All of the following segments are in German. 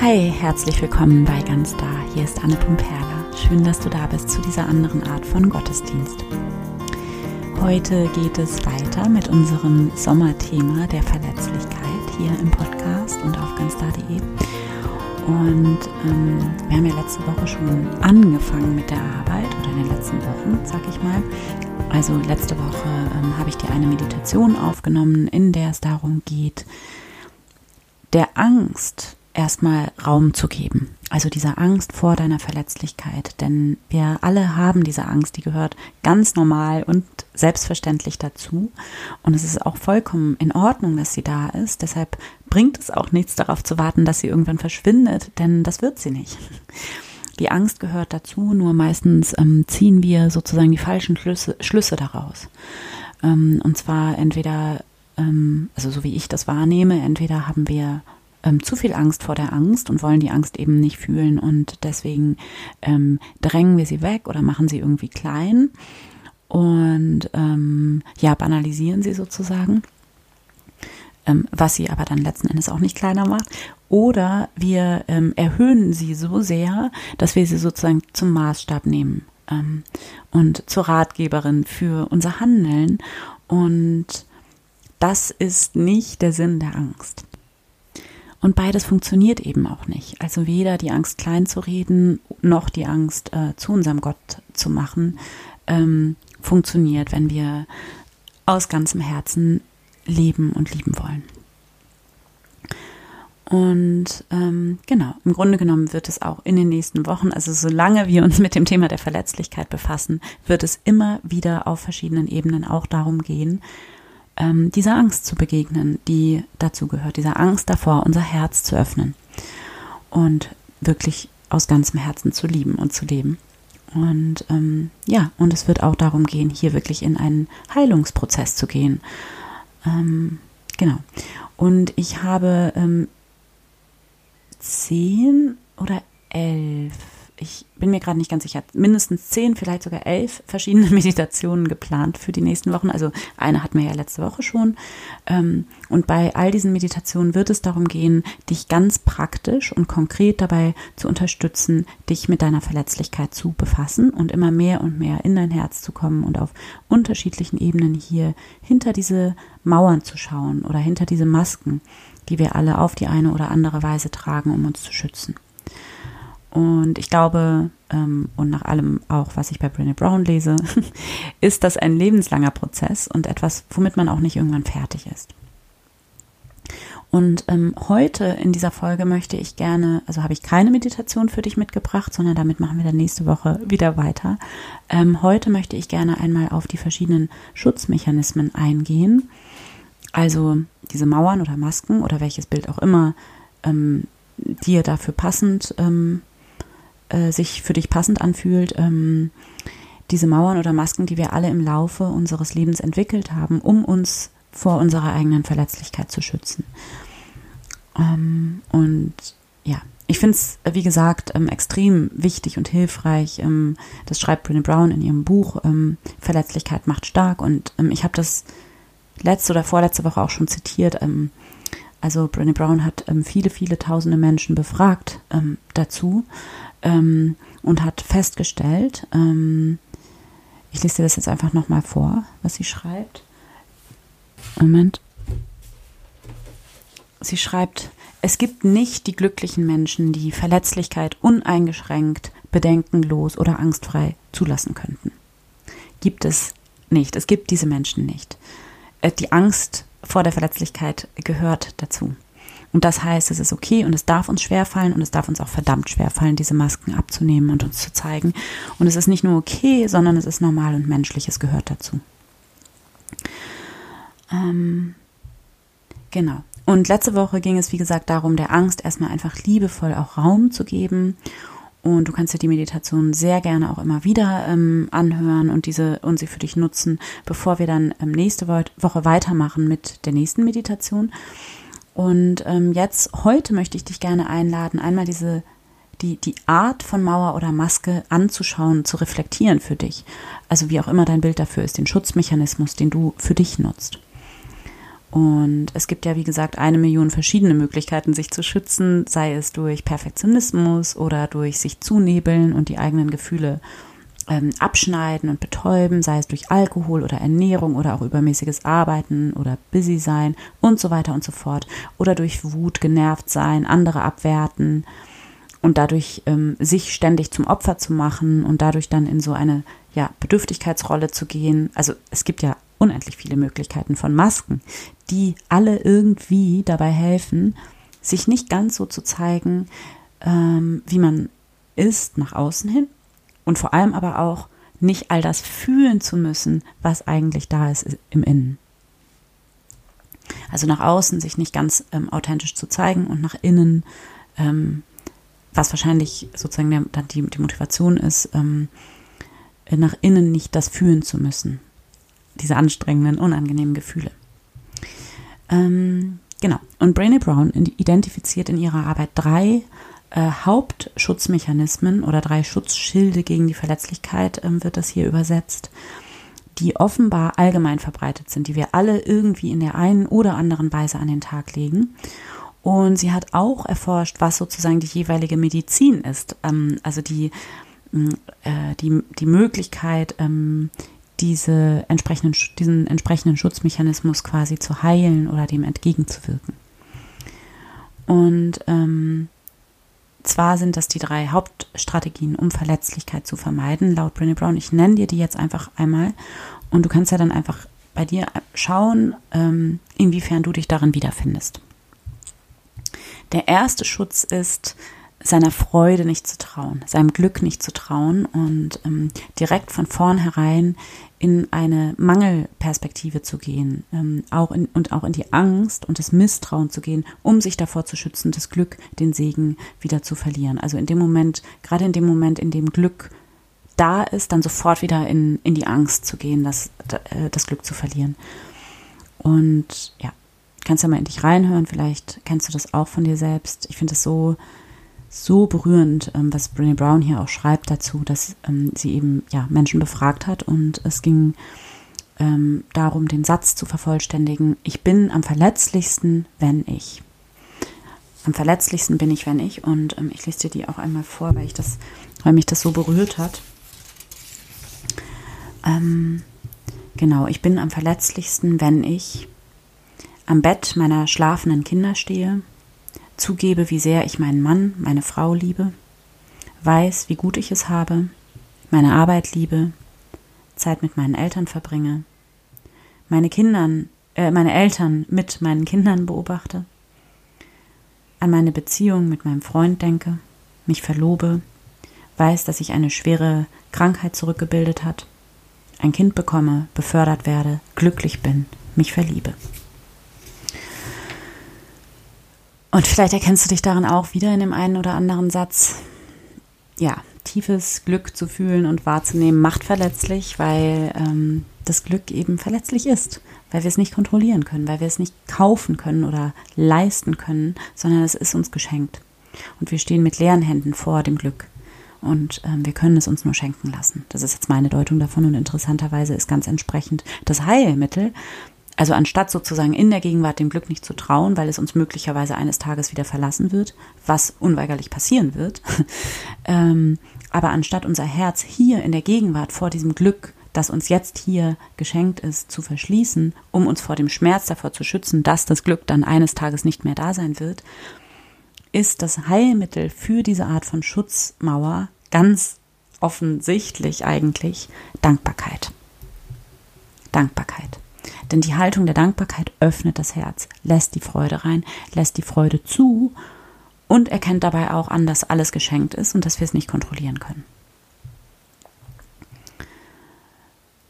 Hi, herzlich willkommen bei Ganz Da. Hier ist Anne Pumperla. Schön, dass du da bist zu dieser anderen Art von Gottesdienst. Heute geht es weiter mit unserem Sommerthema der Verletzlichkeit hier im Podcast und auf ganzda.de. Und ähm, wir haben ja letzte Woche schon angefangen mit der Arbeit oder in den letzten Wochen, sag ich mal. Also letzte Woche ähm, habe ich dir eine Meditation aufgenommen, in der es darum geht, der Angst erstmal Raum zu geben. Also dieser Angst vor deiner Verletzlichkeit. Denn wir alle haben diese Angst, die gehört ganz normal und selbstverständlich dazu. Und es ist auch vollkommen in Ordnung, dass sie da ist. Deshalb bringt es auch nichts darauf zu warten, dass sie irgendwann verschwindet, denn das wird sie nicht. Die Angst gehört dazu, nur meistens ähm, ziehen wir sozusagen die falschen Schlüsse, Schlüsse daraus. Ähm, und zwar entweder, ähm, also so wie ich das wahrnehme, entweder haben wir ähm, zu viel Angst vor der Angst und wollen die Angst eben nicht fühlen und deswegen ähm, drängen wir sie weg oder machen sie irgendwie klein und ähm, ja, banalisieren sie sozusagen, ähm, was sie aber dann letzten Endes auch nicht kleiner macht. Oder wir ähm, erhöhen sie so sehr, dass wir sie sozusagen zum Maßstab nehmen ähm, und zur Ratgeberin für unser Handeln. Und das ist nicht der Sinn der Angst. Und beides funktioniert eben auch nicht. Also weder die Angst klein zu reden, noch die Angst äh, zu unserem Gott zu machen, ähm, funktioniert, wenn wir aus ganzem Herzen leben und lieben wollen. Und ähm, genau, im Grunde genommen wird es auch in den nächsten Wochen, also solange wir uns mit dem Thema der Verletzlichkeit befassen, wird es immer wieder auf verschiedenen Ebenen auch darum gehen, ähm, dieser Angst zu begegnen, die dazu gehört, dieser Angst davor, unser Herz zu öffnen und wirklich aus ganzem Herzen zu lieben und zu leben. Und ähm, ja, und es wird auch darum gehen, hier wirklich in einen Heilungsprozess zu gehen. Ähm, genau. Und ich habe ähm, zehn oder elf ich bin mir gerade nicht ganz sicher, mindestens zehn, vielleicht sogar elf verschiedene Meditationen geplant für die nächsten Wochen. Also eine hatten wir ja letzte Woche schon. Ähm, und bei all diesen Meditationen wird es darum gehen, dich ganz praktisch und konkret dabei zu unterstützen, dich mit deiner Verletzlichkeit zu befassen und immer mehr und mehr in dein Herz zu kommen und auf unterschiedlichen Ebenen hier hinter diese Mauern zu schauen oder hinter diese Masken, die wir alle auf die eine oder andere Weise tragen, um uns zu schützen. Und ich glaube, ähm, und nach allem auch, was ich bei Brené Brown lese, ist das ein lebenslanger Prozess und etwas, womit man auch nicht irgendwann fertig ist. Und ähm, heute in dieser Folge möchte ich gerne, also habe ich keine Meditation für dich mitgebracht, sondern damit machen wir dann nächste Woche wieder weiter. Ähm, heute möchte ich gerne einmal auf die verschiedenen Schutzmechanismen eingehen. Also diese Mauern oder Masken oder welches Bild auch immer ähm, dir dafür passend ähm, äh, sich für dich passend anfühlt, ähm, diese Mauern oder Masken, die wir alle im Laufe unseres Lebens entwickelt haben, um uns vor unserer eigenen Verletzlichkeit zu schützen. Ähm, und ja, ich finde es, wie gesagt, ähm, extrem wichtig und hilfreich. Ähm, das schreibt Brené Brown in ihrem Buch ähm, Verletzlichkeit macht stark. Und ähm, ich habe das letzte oder vorletzte Woche auch schon zitiert. Ähm, also Brené Brown hat viele, viele tausende Menschen befragt dazu ähm, und hat festgestellt, ähm, ich lese dir das jetzt einfach nochmal vor, was sie schreibt. Moment. Sie schreibt, es gibt nicht die glücklichen Menschen, die Verletzlichkeit uneingeschränkt, bedenkenlos oder angstfrei zulassen könnten. Gibt es nicht. Es gibt diese Menschen nicht. Äh, die Angst vor der Verletzlichkeit gehört dazu. Und das heißt, es ist okay und es darf uns schwerfallen und es darf uns auch verdammt schwerfallen, diese Masken abzunehmen und uns zu zeigen. Und es ist nicht nur okay, sondern es ist normal und menschlich, es gehört dazu. Ähm, genau. Und letzte Woche ging es, wie gesagt, darum, der Angst erstmal einfach liebevoll auch Raum zu geben. Und du kannst dir die Meditation sehr gerne auch immer wieder ähm, anhören und diese und sie für dich nutzen, bevor wir dann ähm, nächste Woche weitermachen mit der nächsten Meditation. Und ähm, jetzt, heute möchte ich dich gerne einladen, einmal diese, die, die Art von Mauer oder Maske anzuschauen, zu reflektieren für dich. Also wie auch immer dein Bild dafür ist, den Schutzmechanismus, den du für dich nutzt. Und es gibt ja, wie gesagt, eine Million verschiedene Möglichkeiten, sich zu schützen, sei es durch Perfektionismus oder durch sich zunebeln und die eigenen Gefühle ähm, abschneiden und betäuben, sei es durch Alkohol oder Ernährung oder auch übermäßiges Arbeiten oder busy sein und so weiter und so fort. Oder durch Wut genervt sein, andere abwerten und dadurch ähm, sich ständig zum Opfer zu machen und dadurch dann in so eine ja, Bedürftigkeitsrolle zu gehen. Also es gibt ja unendlich viele Möglichkeiten von Masken, die alle irgendwie dabei helfen, sich nicht ganz so zu zeigen, ähm, wie man ist nach außen hin und vor allem aber auch nicht all das fühlen zu müssen, was eigentlich da ist im Innen. Also nach außen sich nicht ganz ähm, authentisch zu zeigen und nach innen, ähm, was wahrscheinlich sozusagen der, die, die Motivation ist, ähm, nach innen nicht das fühlen zu müssen. Diese anstrengenden, unangenehmen Gefühle. Ähm, genau. Und Brainy Brown identifiziert in ihrer Arbeit drei äh, Hauptschutzmechanismen oder drei Schutzschilde gegen die Verletzlichkeit, ähm, wird das hier übersetzt, die offenbar allgemein verbreitet sind, die wir alle irgendwie in der einen oder anderen Weise an den Tag legen. Und sie hat auch erforscht, was sozusagen die jeweilige Medizin ist, ähm, also die, äh, die, die Möglichkeit, ähm, diese entsprechenden, diesen entsprechenden Schutzmechanismus quasi zu heilen oder dem entgegenzuwirken. Und ähm, zwar sind das die drei Hauptstrategien, um Verletzlichkeit zu vermeiden, laut Brené Brown. Ich nenne dir die jetzt einfach einmal und du kannst ja dann einfach bei dir schauen, ähm, inwiefern du dich darin wiederfindest. Der erste Schutz ist, seiner Freude nicht zu trauen, seinem Glück nicht zu trauen und ähm, direkt von vornherein in eine Mangelperspektive zu gehen, ähm, auch in, und auch in die Angst und das Misstrauen zu gehen, um sich davor zu schützen, das Glück, den Segen wieder zu verlieren. Also in dem Moment, gerade in dem Moment, in dem Glück da ist, dann sofort wieder in, in die Angst zu gehen, das, äh, das Glück zu verlieren. Und ja, kannst ja mal in dich reinhören, vielleicht kennst du das auch von dir selbst. Ich finde es so so berührend, ähm, was Brené Brown hier auch schreibt dazu, dass ähm, sie eben ja Menschen befragt hat und es ging ähm, darum, den Satz zu vervollständigen: Ich bin am verletzlichsten, wenn ich. Am verletzlichsten bin ich, wenn ich. Und ähm, ich lese dir die auch einmal vor, weil ich das, weil mich das so berührt hat. Ähm, genau, ich bin am verletzlichsten, wenn ich am Bett meiner schlafenden Kinder stehe zugebe, wie sehr ich meinen Mann, meine Frau liebe, weiß, wie gut ich es habe, meine Arbeit liebe, Zeit mit meinen Eltern verbringe, meine Kindern, äh, meine Eltern mit meinen Kindern beobachte, an meine Beziehung mit meinem Freund denke, mich verlobe, weiß, dass sich eine schwere Krankheit zurückgebildet hat, ein Kind bekomme, befördert werde, glücklich bin, mich verliebe. Und vielleicht erkennst du dich darin auch wieder in dem einen oder anderen Satz. Ja, tiefes Glück zu fühlen und wahrzunehmen macht verletzlich, weil ähm, das Glück eben verletzlich ist, weil wir es nicht kontrollieren können, weil wir es nicht kaufen können oder leisten können, sondern es ist uns geschenkt. Und wir stehen mit leeren Händen vor dem Glück. Und ähm, wir können es uns nur schenken lassen. Das ist jetzt meine Deutung davon und interessanterweise ist ganz entsprechend das Heilmittel, also anstatt sozusagen in der Gegenwart dem Glück nicht zu trauen, weil es uns möglicherweise eines Tages wieder verlassen wird, was unweigerlich passieren wird, ähm, aber anstatt unser Herz hier in der Gegenwart vor diesem Glück, das uns jetzt hier geschenkt ist, zu verschließen, um uns vor dem Schmerz davor zu schützen, dass das Glück dann eines Tages nicht mehr da sein wird, ist das Heilmittel für diese Art von Schutzmauer ganz offensichtlich eigentlich Dankbarkeit. Dankbarkeit. Denn die Haltung der Dankbarkeit öffnet das Herz, lässt die Freude rein, lässt die Freude zu und erkennt dabei auch an, dass alles geschenkt ist und dass wir es nicht kontrollieren können.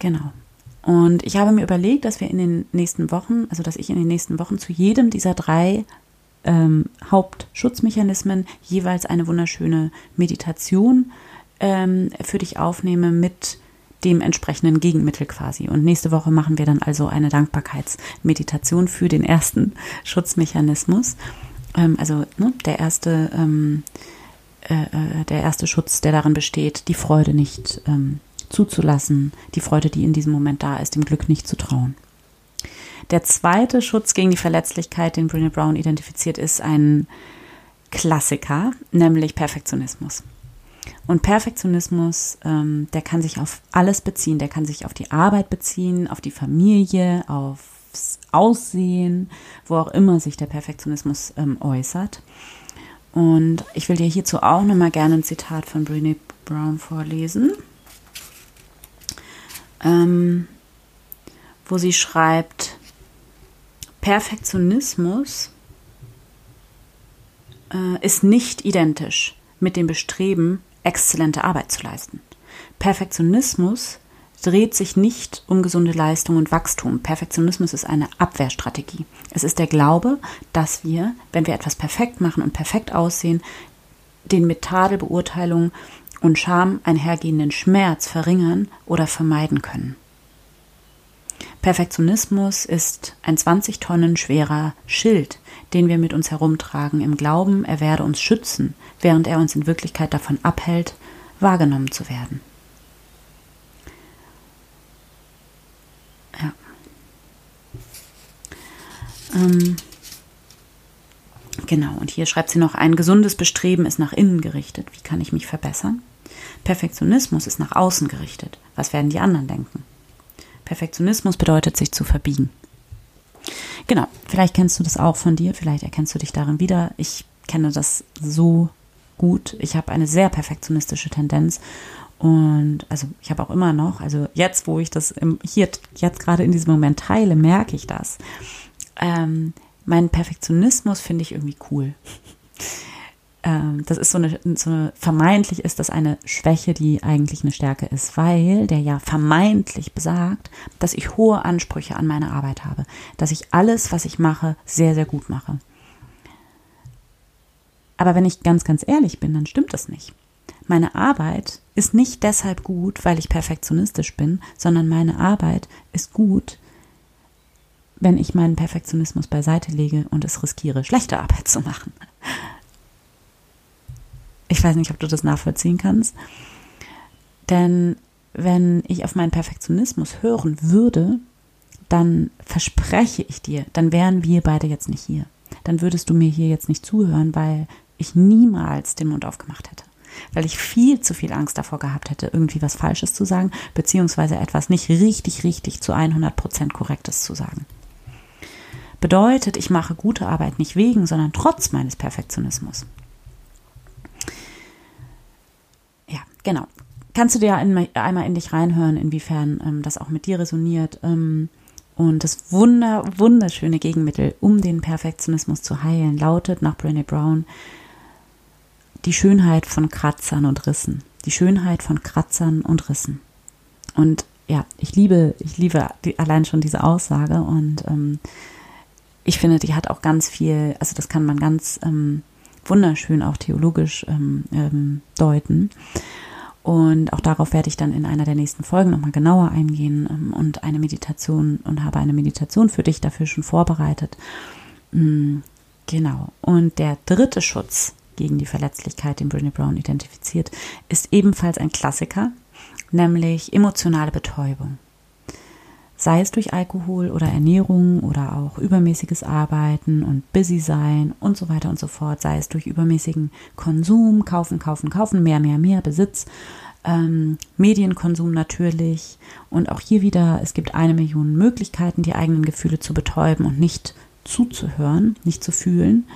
Genau. Und ich habe mir überlegt, dass wir in den nächsten Wochen, also dass ich in den nächsten Wochen zu jedem dieser drei ähm, Hauptschutzmechanismen jeweils eine wunderschöne Meditation ähm, für dich aufnehme mit dem entsprechenden Gegenmittel quasi. Und nächste Woche machen wir dann also eine Dankbarkeitsmeditation für den ersten Schutzmechanismus. Ähm, also ne, der erste, ähm, äh, äh, der erste Schutz, der darin besteht, die Freude nicht ähm, zuzulassen, die Freude, die in diesem Moment da ist, dem Glück nicht zu trauen. Der zweite Schutz gegen die Verletzlichkeit, den Brené Brown identifiziert, ist ein Klassiker, nämlich Perfektionismus. Und Perfektionismus, ähm, der kann sich auf alles beziehen. Der kann sich auf die Arbeit beziehen, auf die Familie, aufs Aussehen, wo auch immer sich der Perfektionismus ähm, äußert. Und ich will dir hierzu auch nochmal gerne ein Zitat von Brené Brown vorlesen, ähm, wo sie schreibt, Perfektionismus äh, ist nicht identisch mit dem Bestreben, exzellente Arbeit zu leisten. Perfektionismus dreht sich nicht um gesunde Leistung und Wachstum. Perfektionismus ist eine Abwehrstrategie. Es ist der Glaube, dass wir, wenn wir etwas perfekt machen und perfekt aussehen, den mit Tadelbeurteilung und Scham einhergehenden Schmerz verringern oder vermeiden können. Perfektionismus ist ein 20 Tonnen schwerer Schild, den wir mit uns herumtragen, im Glauben, er werde uns schützen, während er uns in Wirklichkeit davon abhält, wahrgenommen zu werden. Ja. Ähm, genau, und hier schreibt sie noch, ein gesundes Bestreben ist nach innen gerichtet. Wie kann ich mich verbessern? Perfektionismus ist nach außen gerichtet. Was werden die anderen denken? Perfektionismus bedeutet, sich zu verbiegen. Genau, vielleicht kennst du das auch von dir, vielleicht erkennst du dich darin wieder. Ich kenne das so gut. Ich habe eine sehr perfektionistische Tendenz und also ich habe auch immer noch, also jetzt, wo ich das im, hier jetzt gerade in diesem Moment teile, merke ich das. Ähm, mein Perfektionismus finde ich irgendwie cool. Ähm, das ist so eine, so eine, vermeintlich ist das eine Schwäche, die eigentlich eine Stärke ist, weil der ja vermeintlich besagt, dass ich hohe Ansprüche an meine Arbeit habe, dass ich alles, was ich mache, sehr, sehr gut mache. Aber wenn ich ganz, ganz ehrlich bin, dann stimmt das nicht. Meine Arbeit ist nicht deshalb gut, weil ich perfektionistisch bin, sondern meine Arbeit ist gut, wenn ich meinen Perfektionismus beiseite lege und es riskiere, schlechte Arbeit zu machen. Ich weiß nicht, ob du das nachvollziehen kannst. Denn wenn ich auf meinen Perfektionismus hören würde, dann verspreche ich dir, dann wären wir beide jetzt nicht hier. Dann würdest du mir hier jetzt nicht zuhören, weil ich niemals den Mund aufgemacht hätte. Weil ich viel zu viel Angst davor gehabt hätte, irgendwie was Falsches zu sagen, beziehungsweise etwas nicht richtig, richtig zu 100 Prozent Korrektes zu sagen. Bedeutet, ich mache gute Arbeit nicht wegen, sondern trotz meines Perfektionismus. Ja, genau. Kannst du dir einmal in dich reinhören, inwiefern ähm, das auch mit dir resoniert? Ähm, und das wunder, wunderschöne Gegenmittel, um den Perfektionismus zu heilen, lautet nach Brené Brown die Schönheit von Kratzern und Rissen. Die Schönheit von Kratzern und Rissen. Und ja, ich liebe, ich liebe die, allein schon diese Aussage und ähm, ich finde, die hat auch ganz viel, also das kann man ganz ähm, wunderschön auch theologisch ähm, ähm, deuten. Und auch darauf werde ich dann in einer der nächsten Folgen nochmal genauer eingehen ähm, und eine Meditation und habe eine Meditation für dich dafür schon vorbereitet. Mm, genau. Und der dritte Schutz, gegen die Verletzlichkeit, den Brené Brown identifiziert, ist ebenfalls ein Klassiker, nämlich emotionale Betäubung. Sei es durch Alkohol oder Ernährung oder auch übermäßiges Arbeiten und busy sein und so weiter und so fort, sei es durch übermäßigen Konsum, kaufen, kaufen, kaufen, mehr, mehr, mehr, Besitz, ähm, Medienkonsum natürlich und auch hier wieder, es gibt eine Million Möglichkeiten, die eigenen Gefühle zu betäuben und nicht zuzuhören, nicht zu fühlen.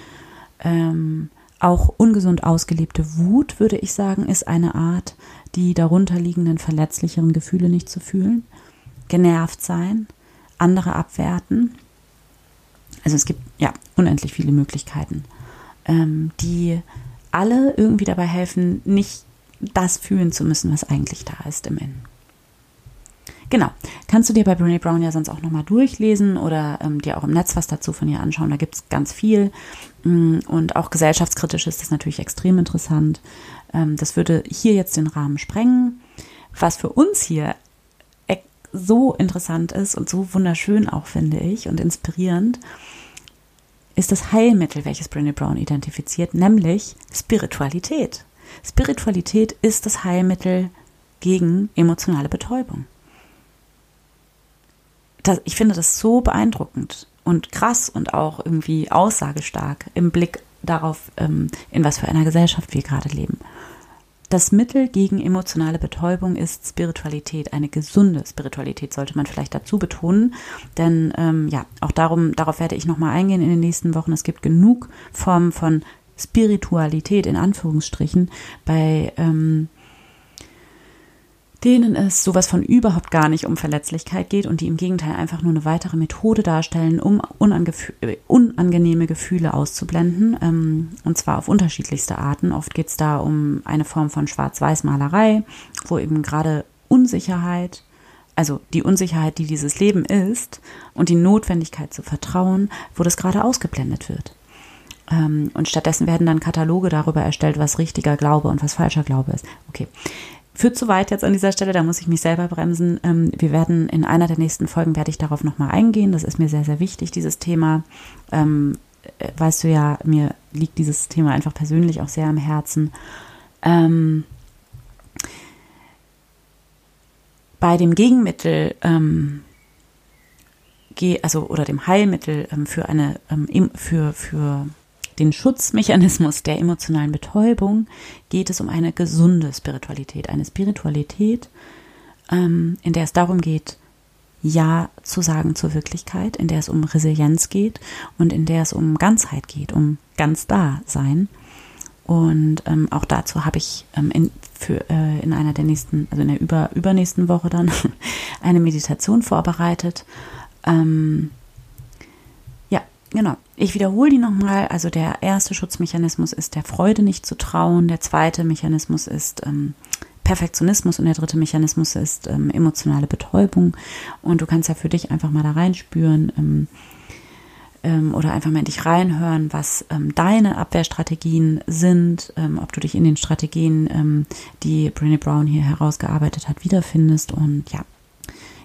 Ähm, auch ungesund ausgelebte Wut, würde ich sagen, ist eine Art, die darunterliegenden verletzlicheren Gefühle nicht zu fühlen. Genervt sein, andere abwerten. Also es gibt ja unendlich viele Möglichkeiten, ähm, die alle irgendwie dabei helfen, nicht das fühlen zu müssen, was eigentlich da ist im Innen. Genau. Kannst du dir bei Brene Brown ja sonst auch nochmal durchlesen oder ähm, dir auch im Netz was dazu von ihr anschauen. Da gibt es ganz viel. Mm, und auch gesellschaftskritisch ist das natürlich extrem interessant. Ähm, das würde hier jetzt den Rahmen sprengen. Was für uns hier so interessant ist und so wunderschön auch, finde ich, und inspirierend, ist das Heilmittel, welches Brene Brown identifiziert, nämlich Spiritualität. Spiritualität ist das Heilmittel gegen emotionale Betäubung. das, ich finde das so beeindruckend und krass und auch irgendwie aussagestark im Blick darauf, ähm, in was für einer Gesellschaft wir gerade leben. Das Mittel gegen emotionale Betäubung ist Spiritualität, eine gesunde Spiritualität sollte man vielleicht dazu betonen, denn ähm, ja, auch darum, darauf werde ich nochmal eingehen in den nächsten Wochen. Es gibt genug Formen von Spiritualität in Anführungsstrichen bei ähm, denen es sowas von überhaupt gar nicht um Verletzlichkeit geht und die im Gegenteil einfach nur eine weitere Methode darstellen, um unangenehme Gefühle auszublenden. Ähm, und zwar auf unterschiedlichste Arten. Oft geht es da um eine Form von Schwarz-Weiß-Malerei, wo eben gerade Unsicherheit, also die Unsicherheit, die dieses Leben ist, und die Notwendigkeit zu vertrauen, wo das gerade ausgeblendet wird. Ähm, und stattdessen werden dann Kataloge darüber erstellt, was richtiger Glaube und was falscher Glaube ist. Okay führt zu weit jetzt an dieser Stelle, da muss ich mich selber bremsen. Ähm, wir werden in einer der nächsten Folgen werde ich darauf nochmal eingehen. Das ist mir sehr, sehr wichtig, dieses Thema. Ähm, äh, weißt du ja, mir liegt dieses Thema einfach persönlich auch sehr am Herzen. Ähm, bei dem Gegenmittel, also oder dem Heilmittel für eine für für den Schutzmechanismus der emotionalen Betäubung geht es um eine gesunde Spiritualität. Eine Spiritualität, ähm, in der es darum geht, Ja zu sagen zur Wirklichkeit, in der es um Resilienz geht und in der es um Ganzheit geht, um ganz da sein. Und ähm, auch dazu habe ich ähm, in, für, äh, in einer der nächsten, also in der über, übernächsten Woche dann eine Meditation vorbereitet. Ähm, Genau. Ich wiederhole die nochmal. Also der erste Schutzmechanismus ist der Freude nicht zu trauen. Der zweite Mechanismus ist ähm, Perfektionismus und der dritte Mechanismus ist ähm, emotionale Betäubung. Und du kannst ja für dich einfach mal da reinspüren ähm, ähm, oder einfach mal in dich reinhören, was ähm, deine Abwehrstrategien sind, ähm, ob du dich in den Strategien, ähm, die Brené Brown hier herausgearbeitet hat, wiederfindest. Und ja,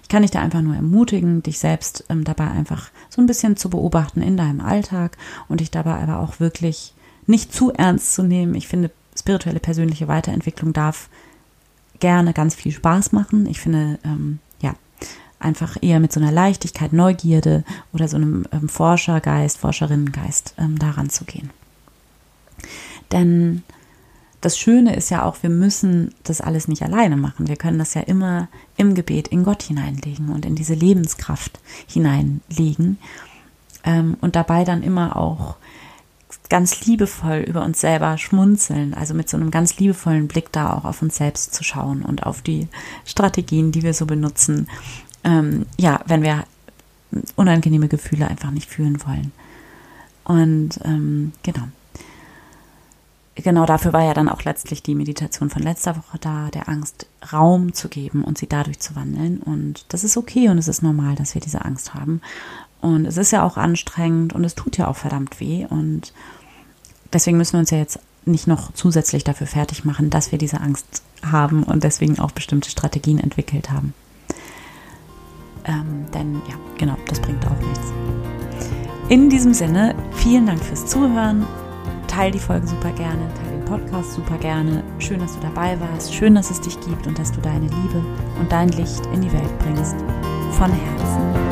ich kann dich da einfach nur ermutigen, dich selbst ähm, dabei einfach so ein bisschen zu beobachten in deinem Alltag und dich dabei aber auch wirklich nicht zu ernst zu nehmen. Ich finde, spirituelle persönliche Weiterentwicklung darf gerne ganz viel Spaß machen. Ich finde, ähm, ja, einfach eher mit so einer Leichtigkeit, Neugierde oder so einem ähm, Forschergeist, Forscherinnengeist ähm, daran zu gehen. Denn das Schöne ist ja auch, wir müssen das alles nicht alleine machen. Wir können das ja immer im Gebet in Gott hineinlegen und in diese Lebenskraft hineinlegen ähm, und dabei dann immer auch ganz liebevoll über uns selber schmunzeln, also mit so einem ganz liebevollen Blick da auch auf uns selbst zu schauen und auf die Strategien, die wir so benutzen, ähm, ja, wenn wir unangenehme Gefühle einfach nicht fühlen wollen. Und ähm, genau, genau dafür war ja dann auch letztlich die Meditation von letzter Woche da, der Angst Raum zu geben und sie dadurch zu wandeln. Und das ist okay und es ist normal, dass wir diese Angst haben. Und es ist ja auch anstrengend und es tut ja auch verdammt weh. Und deswegen müssen wir uns ja jetzt nicht noch zusätzlich dafür fertig machen, dass wir diese Angst haben und deswegen auch bestimmte Strategien entwickelt haben. Ähm, denn ja, genau, das bringt auch nichts. In diesem Sinne, vielen Dank fürs Zuhören Teil die Folge super gerne, teile den Podcast super gerne. Schön, dass du dabei warst. Schön, dass es dich gibt und dass du deine Liebe und dein Licht in die Welt bringst. Von Herzen.